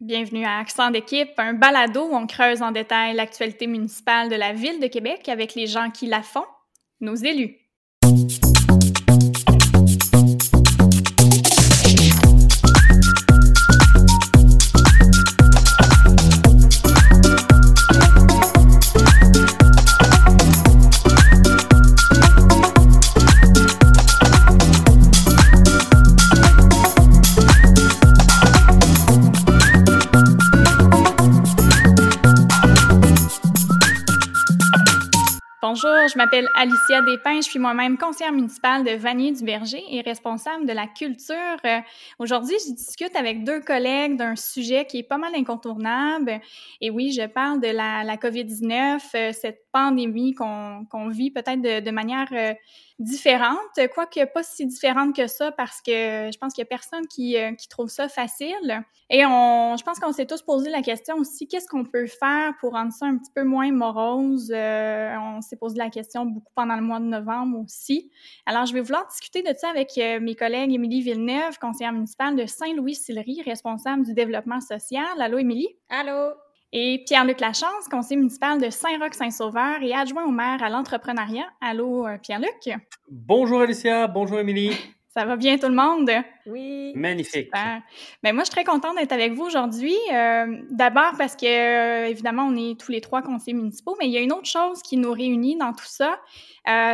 Bienvenue à Accent d'équipe, un balado où on creuse en détail l'actualité municipale de la ville de Québec avec les gens qui la font, nos élus. M'appelle Alicia Despins, je suis moi-même conseillère municipale de Vanier-du-Berger et responsable de la culture. Euh, aujourd'hui, je discute avec deux collègues d'un sujet qui est pas mal incontournable. Et oui, je parle de la, la COVID-19, euh, cette pandémie qu'on vit peut-être de, manière euh, différente, quoique pas si différente que ça parce que je pense qu'il y a personne qui, qui trouve ça facile. Et on, je pense qu'on s'est tous posé la question aussi, qu'est-ce qu'on peut faire pour rendre ça un petit peu moins morose? On s'est posé la question beaucoup pendant le mois de novembre aussi. Alors, je vais vouloir discuter de ça avec mes collègues Émilie Villeneuve, conseillère municipale de Saint-Louis-Sillery, responsable du développement social. Allô, Émilie? Allô? Et Pierre-Luc Lachance, conseiller municipal de Saint-Roch-Saint-Sauveur et adjoint au maire à l'entrepreneuriat. Allô, euh, Pierre-Luc? Bonjour, Alicia. Bonjour, Émilie. Ça va bien, tout le monde? Oui. Magnifique. Ben, moi, je suis très contente d'être avec vous aujourd'hui. Euh, d'abord parce que, euh, évidemment, on est tous les trois conseillers municipaux, mais il y a une autre chose qui nous réunit dans tout ça.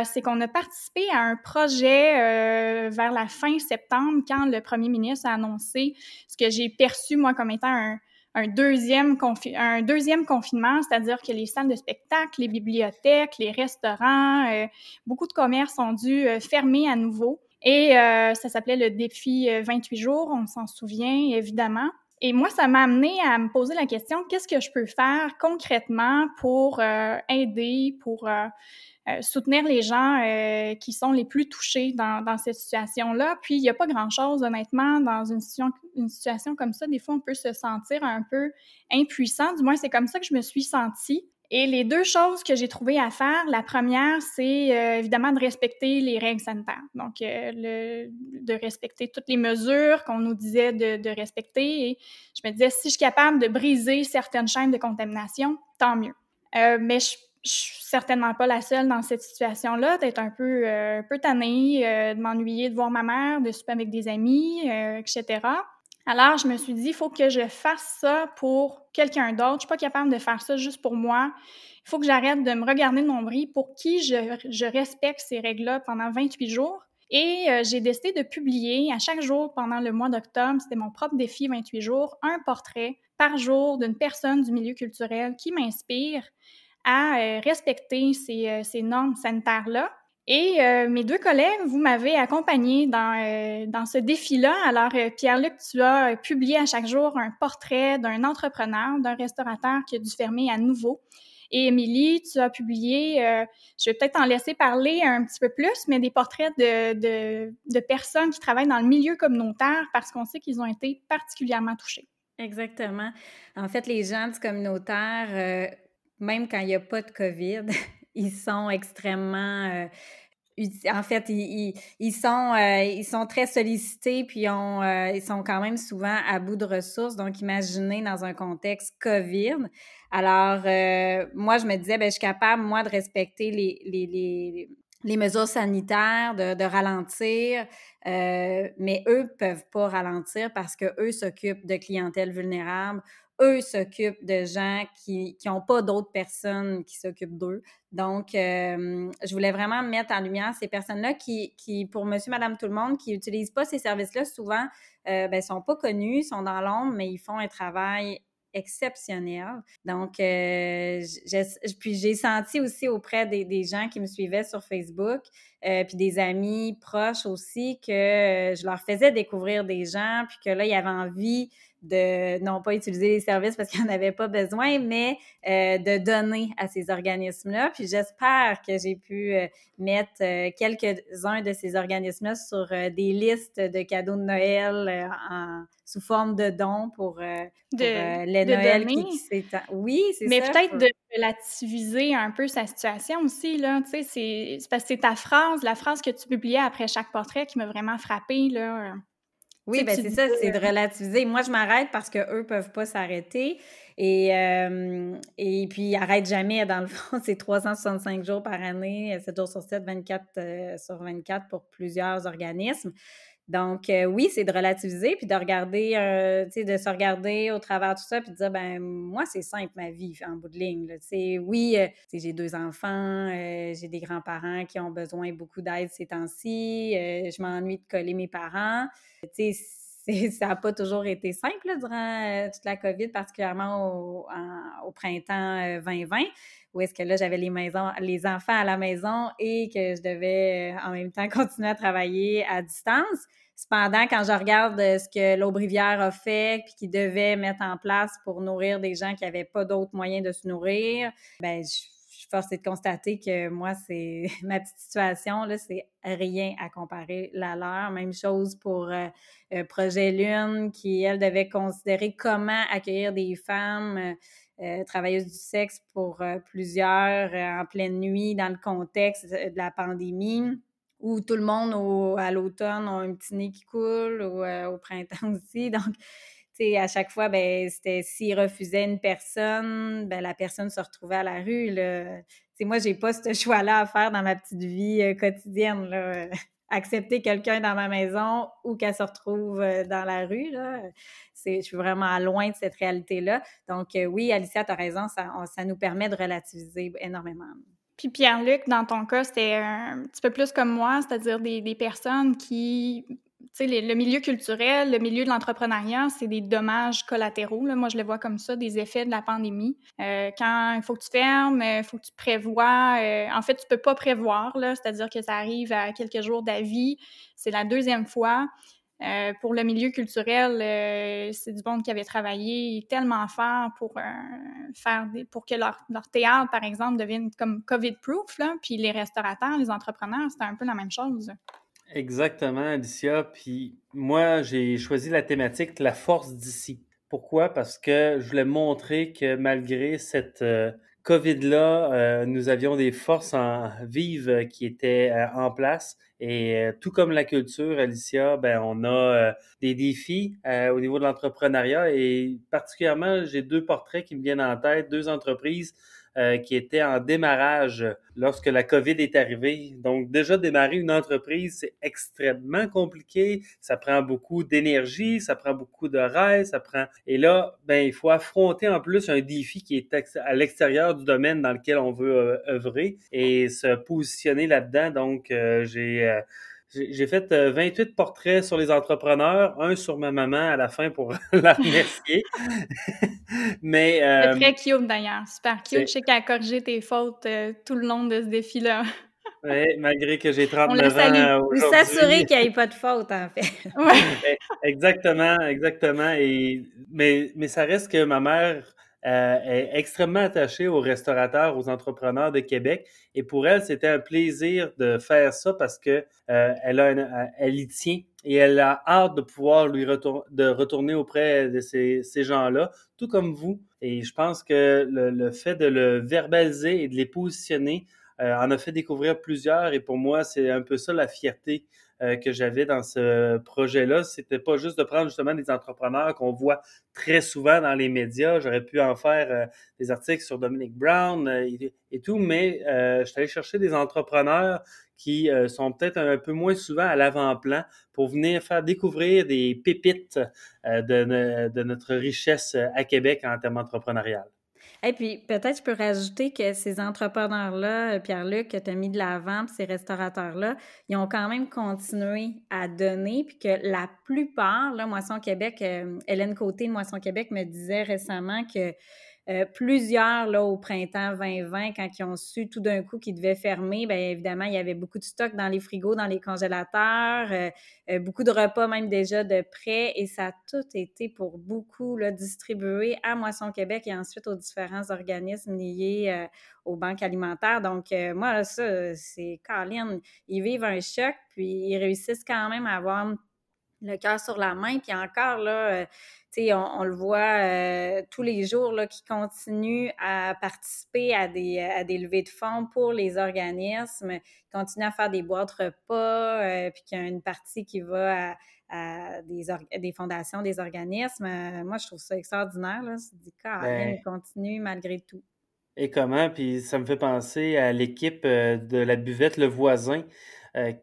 c'est qu'on a participé à un projet vers la fin septembre, quand le premier ministre a annoncé ce que j'ai perçu, moi, comme étant un, un deuxième, un deuxième confinement, c'est-à-dire que les salles de spectacle, les bibliothèques, les restaurants, euh, beaucoup de commerces ont dû euh, fermer à nouveau. Et euh, ça s'appelait le défi 28 jours, on s'en souvient évidemment. Et moi, ça m'a amené à me poser la question, qu'est-ce que je peux faire concrètement pour aider, pour euh, soutenir les gens euh, qui sont les plus touchés dans, cette situation-là. Puis, il n'y a pas grand-chose, honnêtement, dans une une situation comme ça. Des fois, on peut se sentir un peu impuissant. Du moins, c'est comme ça que je me suis sentie. Et les deux choses que j'ai trouvé à faire, la première, c'est euh, évidemment de respecter les règles sanitaires. Donc, le, de respecter toutes les mesures qu'on nous disait de, de, respecter. Et je me disais, si je suis capable de briser certaines chaînes de contamination, tant mieux. mais je je suis certainement pas la seule dans cette situation-là, d'être un peu, euh, un peu tannée, euh, de m'ennuyer de voir ma mère, de souper avec des amis, euh, etc. Alors, je me suis dit, il faut que je fasse ça pour quelqu'un d'autre. Je suis pas capable de faire ça juste pour moi. Il faut que j'arrête de me regarder de nombril pour qui je, respecte ces règles-là pendant 28 jours. Et j'ai décidé de publier à chaque jour pendant le mois d'octobre, c'était mon propre défi 28 jours, un portrait par jour d'une personne du milieu culturel qui m'inspire à euh, respecter euh, ces normes sanitaires-là. Et euh, mes deux collègues, vous m'avez accompagné dans, dans ce défi-là. Alors, Pierre-Luc, tu as publié à chaque jour un portrait d'un entrepreneur, d'un restaurateur qui a dû fermer à nouveau. Et Émilie, tu as publié, je vais peut-être en laisser parler un petit peu plus, mais des portraits de, de, de personnes qui travaillent dans le milieu communautaire parce qu'on sait qu'ils ont été particulièrement touchés. Exactement. En fait, les gens du communautaire même quand il n'y a pas de COVID, ils sont extrêmement. Euh, en fait, ils, ils, sont, euh, ils sont très sollicités, puis euh, ils sont quand même souvent à bout de ressources. Donc, imaginez dans un contexte COVID. Alors, moi, je me disais, ben, je suis capable, moi, de respecter les, les, les, les mesures sanitaires, de, ralentir, mais eux peuvent pas ralentir parce qu'eux s'occupent de clientèle vulnérable eux s'occupent de gens qui n'ont pas d'autres personnes qui s'occupent d'eux. Donc, euh, je voulais vraiment mettre en lumière ces personnes-là qui, qui, pour monsieur, madame, tout le monde, qui n'utilisent pas ces services-là, souvent, euh, ben, sont pas connus, sont dans l'ombre, mais ils font un travail exceptionnel. Donc, euh, puis j'ai senti aussi auprès des, des, gens qui me suivaient sur Facebook, euh, puis des amis proches aussi, que je leur faisais découvrir des gens, puis que là, il y avait envie de non pas utiliser les services parce qu'il n'y en avait pas besoin, mais euh, de donner à ces organismes-là. Puis j'espère que j'ai pu euh, mettre euh, quelques-uns de ces organismes-là sur des listes de cadeaux de Noël en, sous forme de dons pour, de, les Noël qui, Oui, c'est ça. Mais peut-être de relativiser un peu sa situation aussi, là. Tu sais, c'est parce que c'est ta phrase, la phrase que tu publiais après chaque portrait qui m'a vraiment frappée, là Oui, ben c'est ça, c'est de relativiser. Moi, je m'arrête parce qu'eux ne peuvent pas s'arrêter. Et, et puis, ils n'arrêtent jamais. Dans le fond, c'est 365 jours par année, 7 jours sur 7, 24 sur 24 pour plusieurs organismes. Donc, euh, oui, c'est de relativiser, puis de regarder, euh, tu sais, de se regarder au travers de tout ça, puis de dire, ben moi, c'est simple, ma vie, en bout de ligne. sais, Oui, euh, j'ai deux enfants, j'ai des grands-parents qui ont besoin beaucoup d'aide ces temps-ci, je m'ennuie de coller mes parents. Tu sais, ça n'a pas toujours été simple durant toute la COVID, particulièrement au, printemps 2020, où est-ce que là, j'avais les, enfants à la maison et que je devais en même temps continuer à travailler à distance. Cependant, quand je regarde euh, ce que l'Aubrivière a fait puis qu'il devait mettre en place pour nourrir des gens qui n'avaient pas d'autres moyens de se nourrir, ben je, suis forcée de constater que moi, c'est ma petite situation, là, c'est rien à comparer la leur. Même chose pour euh, euh, Projet Lune, qui, elle, devait considérer comment accueillir des femmes travailleuses du sexe pour plusieurs en pleine nuit dans le contexte de la pandémie où tout le monde à l'automne a un petit nez qui coule ou euh, au printemps aussi. Donc, à chaque fois, ben, c'était s'ils refusaient une personne, ben, la personne se retrouvait à la rue. Là. sais, moi, j'ai pas ce choix-là à faire dans ma petite vie euh, quotidienne. Là. Accepter quelqu'un dans ma maison ou qu'elle se retrouve euh, dans la rue, je suis vraiment loin de cette réalité-là. Donc, oui, Alicia, tu as raison, ça, ça nous permet de relativiser énormément. Puis Pierre-Luc, dans ton cas, c'était un petit peu plus comme moi, c'est-à-dire des, des, personnes qui, le milieu culturel, le milieu de l'entrepreneuriat, c'est des dommages collatéraux. Moi, je le vois comme ça, des effets de la pandémie. Euh, quand il faut que tu fermes, il faut que tu prévois. Euh, en fait, tu peux pas prévoir, c'est-à-dire que ça arrive à quelques jours d'avis. C'est la deuxième fois. Euh, pour le milieu culturel, euh, c'est du monde qui avait travaillé tellement fort pour euh, faire pour que leur, leur, théâtre, par exemple, devienne comme COVID-proof, puis les restaurateurs, les entrepreneurs, c'était un peu la même chose. Exactement, Alicia. Puis moi, j'ai choisi la thématique La force d'ici. Pourquoi? Parce que je voulais montrer que malgré cette COVID-là, nous avions des forces en vives qui étaient en place et euh, tout comme la culture, Alicia, ben, on a euh, des défis euh, au niveau de l'entrepreneuriat et particulièrement, j'ai deux portraits qui me viennent en tête, deux entreprises euh, qui était en démarrage lorsque la COVID est arrivée. Donc déjà démarrer une entreprise, c'est extrêmement compliqué, ça prend beaucoup d'énergie, ça prend beaucoup de rêves, ça prend et là ben il faut affronter en plus un défi qui est à l'extérieur du domaine dans lequel on veut euh, œuvrer et se positionner là-dedans. Donc euh, j'ai j'ai fait 28 euh, portraits sur les entrepreneurs, un sur ma maman à la fin pour la remercier. Mais euh, très cute d'ailleurs, super cute. Je sais qu'elle a corrigé tes fautes euh, tout le long de ce défi-là. oui, malgré que j'ai 39 ans Vous s'assurer qu'il n'y ait pas de faute, en fait. Ouais. exactement, exactement. Et, mais, mais ça reste que ma mère euh, est extrêmement attachée aux restaurateurs, aux entrepreneurs de Québec. Et pour elle, c'était un plaisir de faire ça parce que euh, elle, a euh, y tient et elle a hâte de pouvoir lui de retourner auprès de ces, gens-là, tout comme vous. Et je pense que le, le, fait de le verbaliser et de les positionner en a fait découvrir plusieurs. Et pour moi, c'est un peu ça la fierté euh, que j'avais dans ce projet-là. C'était pas juste de prendre justement des entrepreneurs qu'on voit très souvent dans les médias. J'aurais pu en faire euh, des articles sur Dominic Brown euh, et, tout, mais je suis allé chercher des entrepreneurs qui sont peut-être un peu moins souvent à l'avant-plan pour venir faire découvrir des pépites de, de notre richesse à Québec en termes entrepreneurial. Et puis, peut-être je peux rajouter que ces entrepreneurs-là, euh, Pierre-Luc, que tu as mis de l'avant, ces restaurateurs-là, ils ont quand même continué à donner, puis que la plupart, là, Moisson Québec, euh, Hélène Côté de Moisson Québec me disait récemment que euh, plusieurs, là, au printemps 2020, quand ils ont su tout d'un coup qu'ils devaient fermer, bien évidemment, il y avait beaucoup de stock dans les frigos, dans les congélateurs, euh, euh, beaucoup de repas même déjà de prêt, et ça a tout été pour beaucoup là, distribué à Moisson Québec et ensuite aux différents organismes liés aux banques alimentaires. Donc, moi, ça, c'est Caroline, ils vivent un choc, puis ils réussissent quand même à avoir le cœur sur la main. Puis encore, là, on, le voit euh, tous les jours là, qui continuent à participer à des, à des levées de fonds pour les organismes, qui continuent à faire des boîtes repas, euh, puis qu'il y a une partie qui va des, des, fondations, des organismes. moi, je trouve ça extraordinaire. Là. Je dis, ben, continue malgré tout. Et comment? Puis ça me fait penser à l'équipe de la buvette Le Voisin.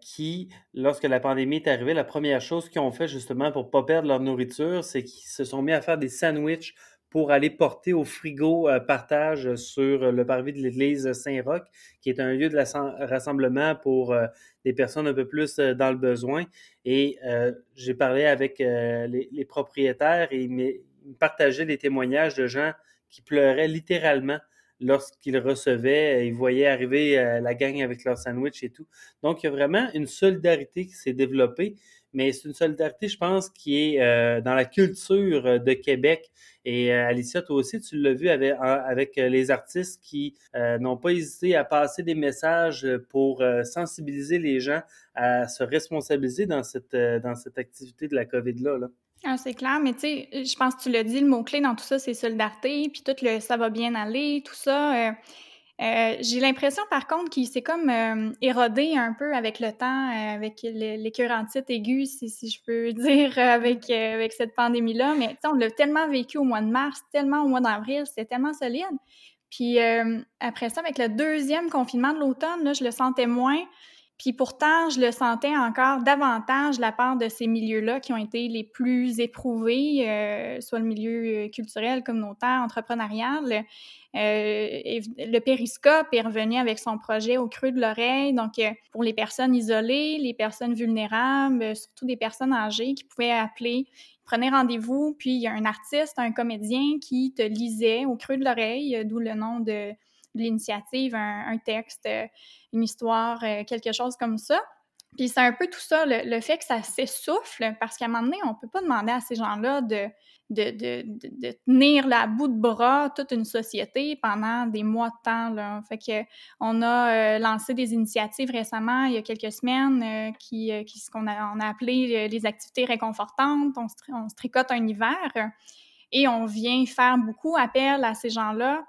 Qui, lorsque la pandémie est arrivée, la première chose qu'ils ont fait justement pour ne pas perdre leur nourriture, c'est qu'ils se sont mis à faire des sandwichs pour aller porter au frigo euh, partage sur le parvis de l'église Saint-Roch, qui est un lieu de rassemblement pour euh, des personnes un peu plus euh, dans le besoin. Et j'ai parlé avec les, propriétaires et ils me partageaient des témoignages de gens qui pleuraient littéralement lorsqu'ils recevaient, ils voyaient arriver la gang avec leur sandwich et tout. Donc, il y a vraiment une solidarité qui s'est développée, mais c'est une solidarité, je pense, qui est dans la culture de Québec. Et euh, Alicia, toi aussi, tu l'as vu avec, euh, les artistes qui euh, n'ont pas hésité à passer des messages pour sensibiliser les gens à se responsabiliser dans cette, dans cette activité de la COVID-là. Là. Ah, c'est clair, mais tu sais, je pense que tu l'as dit, le mot-clé dans tout ça, c'est solidarité, puis tout le ça va bien aller, tout ça. Euh, j'ai l'impression, par contre, qu'il s'est comme euh, érodé un peu avec le temps, euh, avec l'écœurantite aiguë, si, si, je peux dire, avec, avec cette pandémie-là. Mais on l'a tellement vécu au mois de mars, tellement au mois d'avril, c'était tellement solide. Puis après ça, avec le deuxième confinement de l'automne, je le sentais moins. Puis pourtant, je le sentais encore davantage la part de ces milieux-là qui ont été les plus éprouvés, soit le milieu culturel, communautaire, entrepreneurial. Euh, le périscope est revenu avec son projet au creux de l'oreille. Donc, euh, pour les personnes isolées, les personnes vulnérables, euh, surtout des personnes âgées qui pouvaient appeler, prenez rendez-vous, puis il y a un artiste, un comédien qui te lisait au creux de l'oreille, d'où le nom de, l'initiative, un, texte, une histoire, quelque chose comme ça. Puis c'est un peu tout ça, le, fait que ça s'essouffle, parce qu'à un moment donné, on ne peut pas demander à ces gens-là de, tenir la bout de bras toute une société pendant des mois de temps. Là. Fait que on a euh, lancé des initiatives récemment, il y a quelques semaines, euh, qui, euh, qui ce qu'on a, on appelé les activités réconfortantes. On on se tricote un hiver et on vient faire beaucoup appel à ces gens-là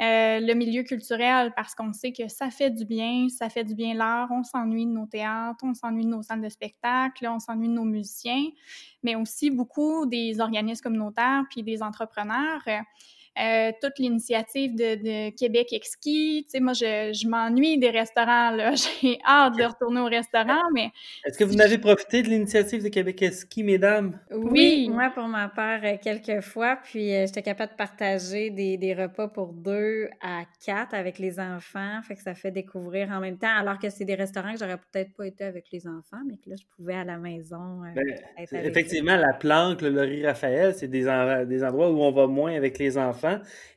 euh, le milieu culturel parce qu'on sait que ça fait du bien, ça fait du bien l'art, on s'ennuie de nos théâtres, on s'ennuie de nos salles de spectacle, on s'ennuie de nos musiciens, mais aussi beaucoup des organismes communautaires puis des entrepreneurs. Euh, toute l'initiative de, Québec Exquis. Tu sais, moi, je, m'ennuie des restaurants, là. J'ai hâte de retourner au restaurant, mais... Est-ce que vous n'avez profité de l'initiative de Québec Exquis, mesdames? Oui, moi, pour ma part, euh, quelques fois, puis euh, j'étais capable de partager des, des, repas pour deux à quatre avec les enfants, fait que ça fait découvrir en même temps, alors que c'est des restaurants que j'aurais peut-être pas été avec les enfants, mais que là, je pouvais à la maison ben, Effectivement, la planque, le Laurie Raphaël, c'est des, des endroits où on va moins avec les enfants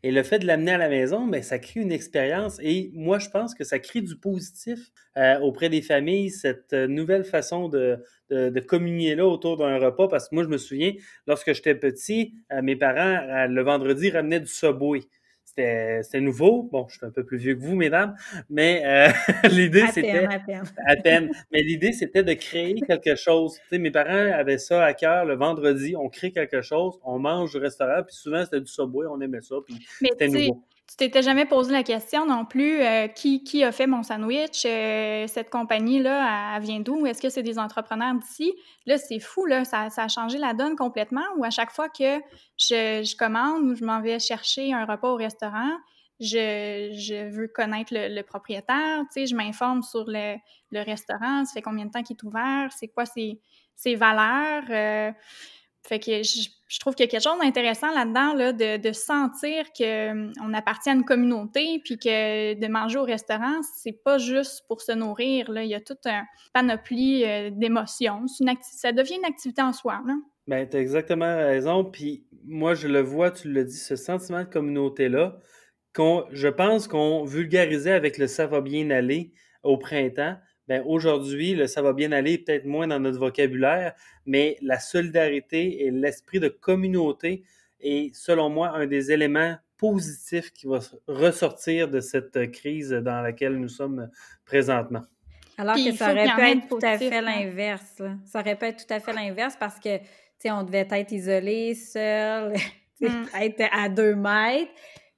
et le fait de l'amener à la maison, ben, ça crée une expérience. Et moi, je pense que ça crée du positif euh, auprès des familles, cette euh, nouvelle façon de, de, communier là autour d'un repas. Parce que moi, je me souviens, lorsque j'étais petit, euh, mes parents, le vendredi, ramenaient du Subway. C'était nouveau. Bon, je suis un peu plus vieux que vous, mesdames, mais euh, l'idée, c'était... À peine. Mais l'idée, c'était de créer quelque chose. Tu sais, mes parents avaient ça à cœur le vendredi. On crée quelque chose, on mange au restaurant, puis souvent, c'était du Subway, on aimait ça, puis c'était nouveau. Tu t'étais jamais posé la question non plus, euh, qui, qui, a fait mon sandwich? Euh, cette compagnie-là, elle, vient d'où? Est-ce que c'est des entrepreneurs d'ici? Là, c'est fou, là, ça, ça, a changé la donne complètement. Ou à chaque fois que je, je commande ou je m'en vais chercher un repas au restaurant, je, je veux connaître le, propriétaire, tu sais, je m'informe sur le, le, restaurant, ça fait combien de temps qu'il est ouvert, c'est quoi ses, ses valeurs. Euh, fait que je, trouve qu'il y a quelque chose d'intéressant là-dedans, là, de, sentir qu'on hum, appartient à une communauté, puis que de manger au restaurant, c'est pas juste pour se nourrir. Là. Il y a toute une panoplie euh, d'émotions. Ça devient une activité en soi. Là. Ben, exactement raison. Puis moi, je le vois, tu le dis, ce sentiment de communauté-là, qu'on, je pense qu'on vulgarisait avec le ça va bien aller au printemps aujourd'hui, ça va bien aller, peut-être moins dans notre vocabulaire, mais la solidarité et l'esprit de communauté est, selon moi, un des éléments positifs qui va ressortir de cette crise dans laquelle nous sommes présentement. Alors que ça aurait pu être tout à fait hein. l'inverse. Ça aurait pu être tout à fait l'inverse parce que, tu sais, on devait être isolé, seul, mm. être à deux mètres.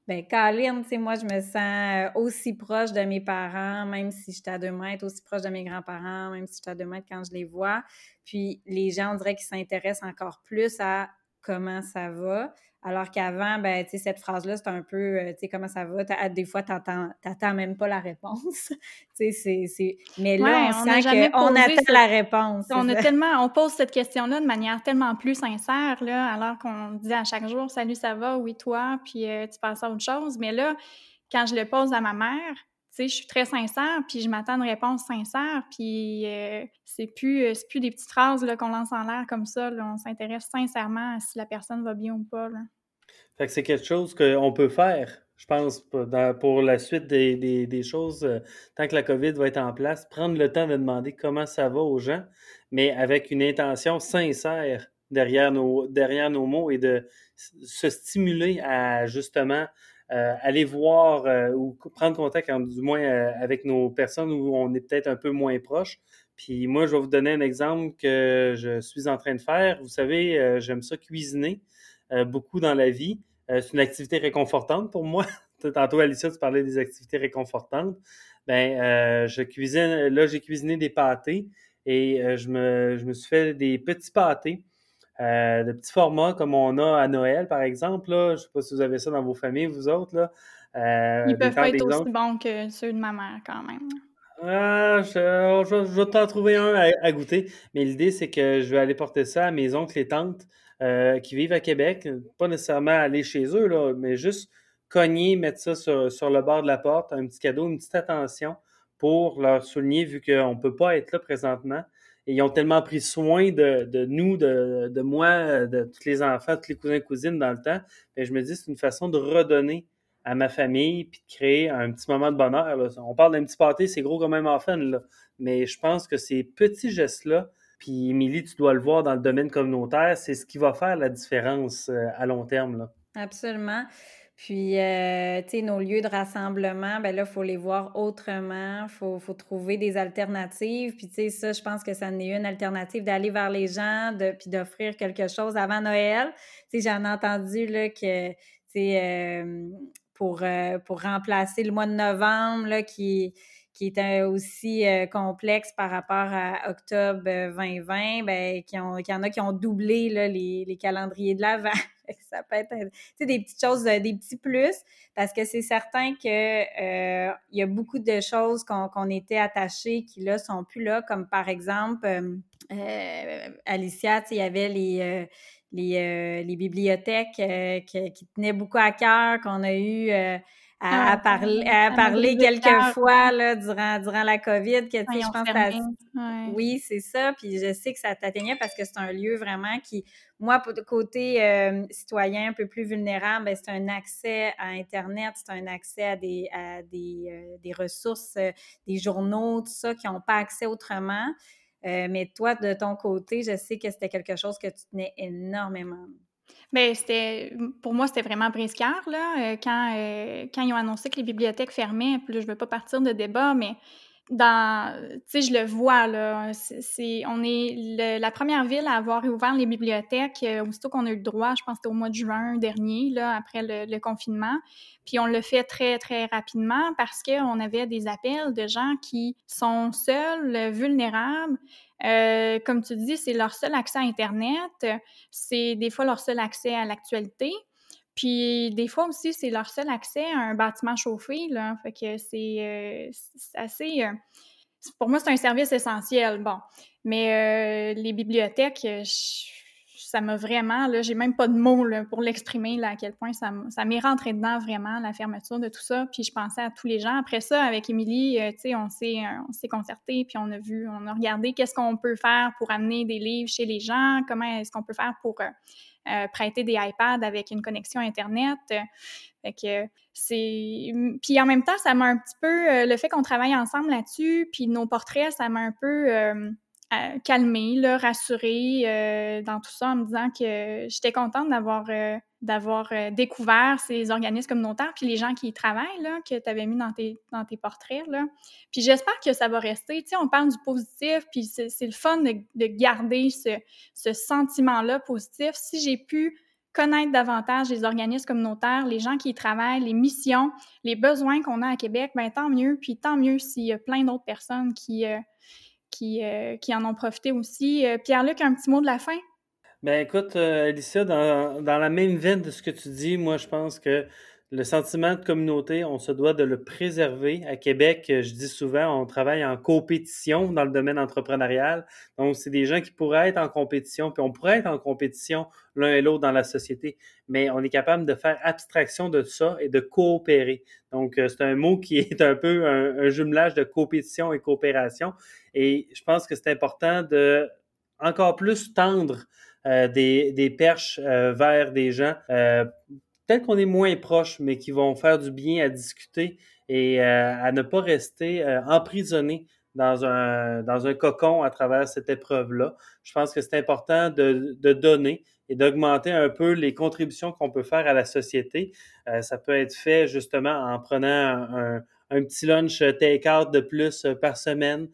Ben, Colin, tu sais, moi, je me sens euh, aussi proche de mes parents, même si j'étais à deux mètres, aussi proche de mes grands-parents, même si j'étais à deux mètres quand je les vois. Puis les gens, on dirait qu'ils s'intéressent encore plus à comment ça va. Alors qu'avant, ben, tu sais, cette phrase-là, c'est un peu, euh, tu sais, comment ça va? Des fois, t'attends même pas la réponse. sais, c'est... Mais là, on, sent qu'on attend la réponse. On a tellement, on pose cette question-là de manière tellement plus sincère, là, alors qu'on dit à chaque jour, salut, ça va? Oui, toi? Puis euh, tu passes à autre chose. Mais là, quand je le pose à ma mère, tu sais, je suis très sincère, puis je m'attends à une réponse sincère, puis euh, c'est plus, plus des petites phrases qu'on lance en l'air comme ça. on s'intéresse sincèrement à si la personne va bien ou pas. Là. Fait que c'est quelque chose qu'on peut faire, je pense, pour la suite des, choses, euh, tant que la COVID va être en place, prendre le temps de demander comment ça va aux gens, mais avec une intention sincère derrière nos, mots et de se stimuler à justement euh, aller voir euh, ou prendre contact, du moins avec nos personnes où on est peut-être un peu moins proche. Puis moi, je vais vous donner un exemple que je suis en train de faire. Vous savez, j'aime ça cuisiner. Euh, beaucoup dans la vie. Euh, c'est une activité réconfortante pour moi. Tantôt, Alicia, tu parlais des activités réconfortantes. Ben, euh, je cuisine, là, j'ai cuisiné des pâtés et je, me, je me suis fait des petits pâtés. de petits formats comme on a à Noël, par exemple. Là. Je ne sais pas si vous avez ça dans vos familles, vous autres. Là. Ils peuvent pas être aussi bons que ceux de ma mère, quand même. Ah, je, je, vais t'en trouver un à, à goûter. Mais l'idée, c'est que je vais aller porter ça à mes oncles et tantes euh, qui vivent à Québec, pas nécessairement aller chez eux, là, mais juste cogner, mettre ça sur, le bord de la porte, un petit cadeau, une petite attention pour leur souligner, vu qu'on ne peut pas être là présentement. Et ils ont tellement pris soin de, nous, de, moi, de tous les enfants, tous les cousins et cousines dans le temps. Et je me dis, c'est une façon de redonner à ma famille puis de créer un petit moment de bonheur. On parle d'un petit pâté, c'est gros comme un muffin, là. mais je pense que ces petits gestes-là puis, Émilie, tu dois le voir dans le domaine communautaire, c'est ce qui va faire la différence euh, à long terme. Là. Absolument. Puis, euh, tu sais, nos lieux de rassemblement, ben là, il faut les voir autrement. Il faut, faut, trouver des alternatives. Puis, tu sais, ça, je pense que ça en est une alternative d'aller vers les gens, puis d'offrir quelque chose avant Noël. Tu sais, j'en ai entendu, là, que, tu sais, euh, pour, pour remplacer le mois de novembre, là, qui qui était aussi euh, complexe par rapport à octobre 2020, euh, ben, qui ont, qu'il en a qui ont doublé les, calendriers de l'avant. ça peut être des petites choses, euh, des petits plus, parce que c'est certain que il y a beaucoup de choses qu'on, était attachés qui là sont plus là, comme par exemple Alicia, il y avait les bibliothèques qui, tenaient beaucoup à cœur, qu'on a eu à, ah, parler, à parler quelques fois là, durant, durant la COVID. Que, je pense Oui, c'est ça. Puis je sais que ça t'atteignait parce que c'est un lieu vraiment qui, moi, pour côté euh, citoyen un peu plus vulnérable, ben, c'est un accès à Internet, c'est un accès à des, à des, euh, des ressources, euh, des journaux, tout ça, qui n'ont pas accès autrement. mais toi, de ton côté, je sais que c'était quelque chose que tu tenais énormément. Bien, c'était pour moi, c'était vraiment briscard, là, euh, quand, euh, quand ils ont annoncé que les bibliothèques fermaient. Puis là, je veux pas partir de débat, mais dans, tu sais, je le vois, là, c'est, on est la première ville à avoir ouvert les bibliothèques euh, aussitôt qu'on a eu le droit, je pense que c'était au mois de juin dernier, là, après le, confinement. Puis on le fait très, très rapidement parce qu'on avait des appels de gens qui sont seuls, vulnérables, euh, comme tu dis, c'est leur seul accès à Internet. C'est des fois leur seul accès à l'actualité. Puis des fois aussi, c'est leur seul accès à un bâtiment chauffé. Là. Fait que c'est euh, assez. Euh, pour moi, c'est un service essentiel. Bon. Mais les bibliothèques, je ça m'a vraiment, là, j'ai même pas de mots pour l'exprimer, là, à quel point ça, ça m'est rentré dedans vraiment, la fermeture de tout ça. Puis je pensais à tous les gens. Après ça, avec Émilie, euh, tu sais, on s'est, euh, concerté, puis on a vu, on a regardé qu'est-ce qu'on peut faire pour amener des livres chez les gens, comment est-ce qu'on peut faire pour euh, prêter des iPads avec une connexion Internet. Fait que c'est. Puis en même temps, ça m'a un petit peu. le fait qu'on travaille ensemble là-dessus, puis nos portraits, ça m'a un peu calmer, là, rassurer euh, dans tout ça en me disant que j'étais contente d'avoir euh, euh, découvert ces organismes communautaires puis les gens qui y travaillent, là, que tu avais mis dans tes, portraits. Là. Puis j'espère que ça va rester. Tu on parle du positif, puis c'est le fun de, de garder ce, sentiment-là positif. Si j'ai pu connaître davantage les organismes communautaires, les gens qui y travaillent, les missions, les besoins qu'on a à Québec, ben tant mieux. Puis tant mieux s'il y a plein d'autres personnes qui, qui, euh, qui, en ont profité aussi. Euh, Pierre-Luc, un petit mot de la fin? Ben écoute, Alicia, dans, dans, la même veine de ce que tu dis, moi je pense que le sentiment de communauté, on se doit de le préserver. À Québec, je dis souvent, on travaille en compétition dans le domaine entrepreneurial. Donc, c'est des gens qui pourraient être en compétition, puis on pourrait être en compétition l'un et l'autre dans la société, mais on est capable de faire abstraction de ça et de coopérer. Donc, euh, c'est un mot qui est un peu un, jumelage de compétition et coopération. Et je pense que c'est important de encore plus tendre euh, des, perches euh, vers des gens peut-être qu'on est moins proches, mais qui vont faire du bien à discuter et euh, à ne pas rester euh, emprisonné dans un, dans un cocon à travers cette épreuve-là. Je pense que c'est important de, de, donner et d'augmenter un peu les contributions qu'on peut faire à la société. Euh, ça peut être fait justement en prenant un, un petit lunch take-out de plus par semaine.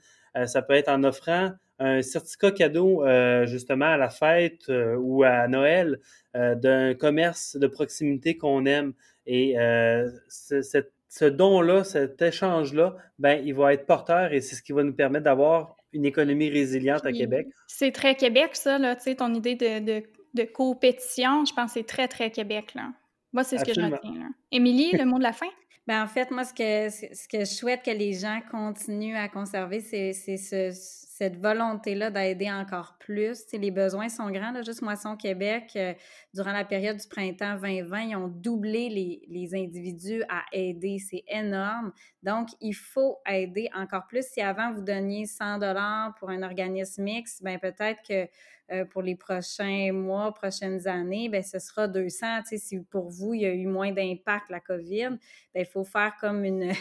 ça peut être en offrant un certificat cadeau justement à la fête ou à Noël euh, d'un commerce de proximité qu'on aime. Et euh, ce, don-là, cet échange-là, ben, il va être porteur et c'est ce qui va nous permettre d'avoir une économie résiliente à Québec. C'est très Québec, ça, là, tu sais, ton idée de, de, compétition, je pense que c'est très, très Québec, là. Moi, c'est ce que je retiens, Émilie, le mot de la fin? Ben, en fait, moi, ce que, ce que je souhaite que les gens continuent à conserver, c'est ce, cette volonté-là d'aider encore plus. les besoins sont grands. Juste Moisson Québec, euh, durant la période du printemps 2020, ils ont doublé les, les individus à aider. C'est énorme. Donc, il faut aider encore plus. Si avant, vous donniez 100 dollars pour un organisme mix, ben peut-être que euh, pour les prochains mois, prochaines années, ben ce sera 200. si pour vous, il y a eu moins d'impact, la COVID, ben il faut faire comme une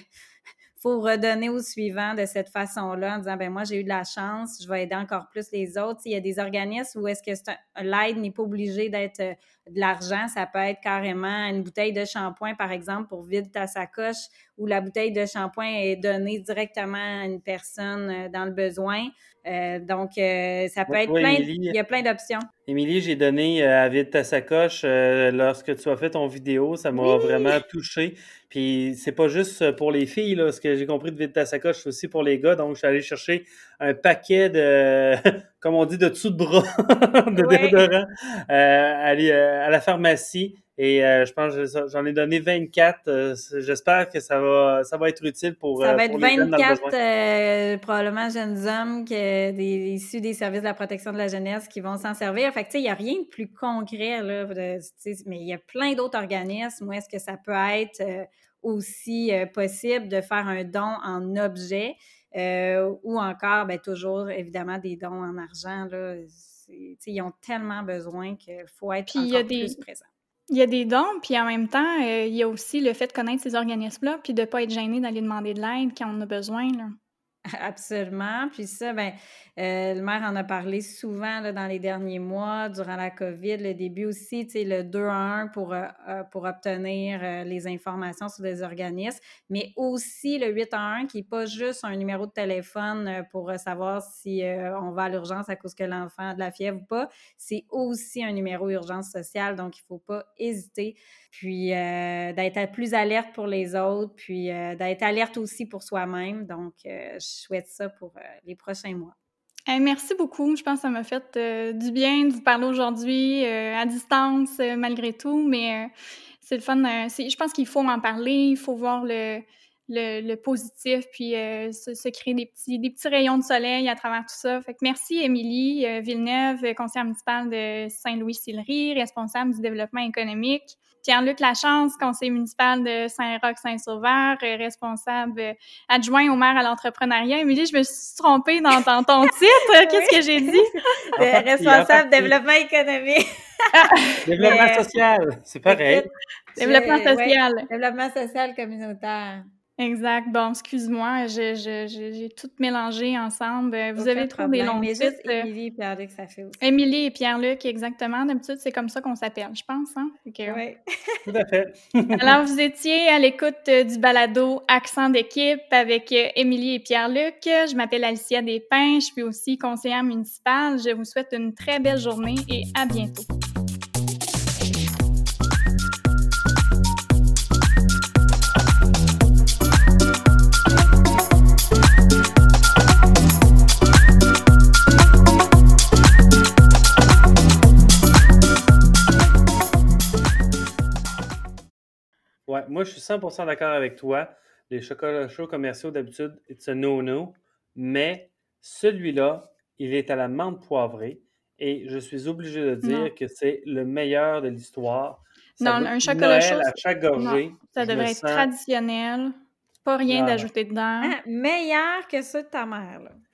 faut redonner au suivant de cette façon-là en disant ben moi j'ai eu de la chance, je vais aider encore plus les autres. Il y a des organismes où est-ce que l'aide n'est pas obligée d'être euh, de l'argent, ça peut être carrément une bouteille de shampoing par exemple pour vider ta sacoche où la bouteille de shampoing est donnée directement à une personne euh, dans le besoin. Euh, donc, euh, ça peut être plein, il y a plein d'options. Émilie, j'ai donné à Vide ta sacoche lorsque tu as fait ton vidéo. Ça m'a vraiment touché. Puis, c'est pas juste pour les filles, là, ce que j'ai compris de Vide ta sacoche, c'est aussi pour les gars. Donc, je suis allé chercher un paquet de, comme on dit, de dessous de bras de déodorant à la pharmacie. Et euh, je pense que j'en ai donné 24. Euh, j'espère que ça va, ça va être utile pour. Ça va euh, être 24 probablement jeunes hommes que, des, issus des services de la protection de la jeunesse qui vont s'en servir. Fait que, tu sais, il n'y a rien de plus concret, là, mais il y a plein d'autres organismes où est-ce que ça peut être aussi possible de faire un don en objet ou encore, ben, toujours, évidemment, des dons en argent. Là. Ils ont tellement besoin qu'il faut être encore plus présent. Il y a des dons, puis en même temps, euh, il y a aussi le fait de connaître ces organismes-là, puis de ne pas être gêné d'aller demander de l'aide quand on a besoin. Là. Absolument. Puis ça, ben, euh, le maire en a parlé souvent là, dans les derniers mois, durant la COVID, le début aussi, tu sais, le 2 à 1 pour, euh, euh, pour obtenir les informations sur des organismes, mais aussi le 8 à 1 qui n'est pas juste un numéro de téléphone pour savoir si on va à l'urgence à cause que l'enfant a de la fièvre ou pas. C'est aussi un numéro urgence sociale, donc il ne faut pas hésiter. Puis d'être plus alerte pour les autres, puis d'être alerte aussi pour soi-même. Donc, souhaite ça pour les prochains mois merci beaucoup. Je pense que ça m'a fait euh, du bien de vous parler aujourd'hui euh, à distance euh, malgré tout, mais c'est le fun. je pense qu'il faut en parler, il faut voir le, le, positif, puis se, créer des petits, des petits rayons de soleil à travers tout ça. Fait que merci, Émilie Villeneuve, conseillère municipale de Saint-Louis-Sillery, responsable du développement économique. Pierre-Luc Lachance, conseiller municipal de Saint-Roch-Saint-Sauveur, responsable adjoint au maire à l'entrepreneuriat. Émilie, je me suis trompée dans, ton titre. Qu'est-ce que j'ai dit? responsable développement économique. développement social, c'est pareil. Développement social. développement social communautaire. Exact. Bon, excuse-moi, j'ai tout mélangé ensemble. Euh, vous avez trop des longs titres. Euh, Émilie et Pierre-Luc, ça fait aussi. Émilie et Pierre-Luc, exactement. D'habitude, c'est comme ça qu'on s'appelle, je pense. Hein? Oui. tout à fait. Alors, vous étiez à l'écoute euh, du balado Accent d'équipe avec Émilie et Pierre-Luc. Je m'appelle Alicia Despins. Je suis aussi conseillère municipale. Je vous souhaite une très belle journée et à bientôt. Moi, je suis 100% d'accord avec toi. Les chocolats chauds commerciaux, d'habitude, it's a no-no. Mais celui-là, il est à la menthe poivrée. Et je suis obligé de dire que c'est le meilleur de l'histoire. Non, un chocolat chaud. à chaque gorgée. ça devrait être traditionnel. Pas rien d'ajouter dedans. Ah, meilleur que ceux de ta mère, là.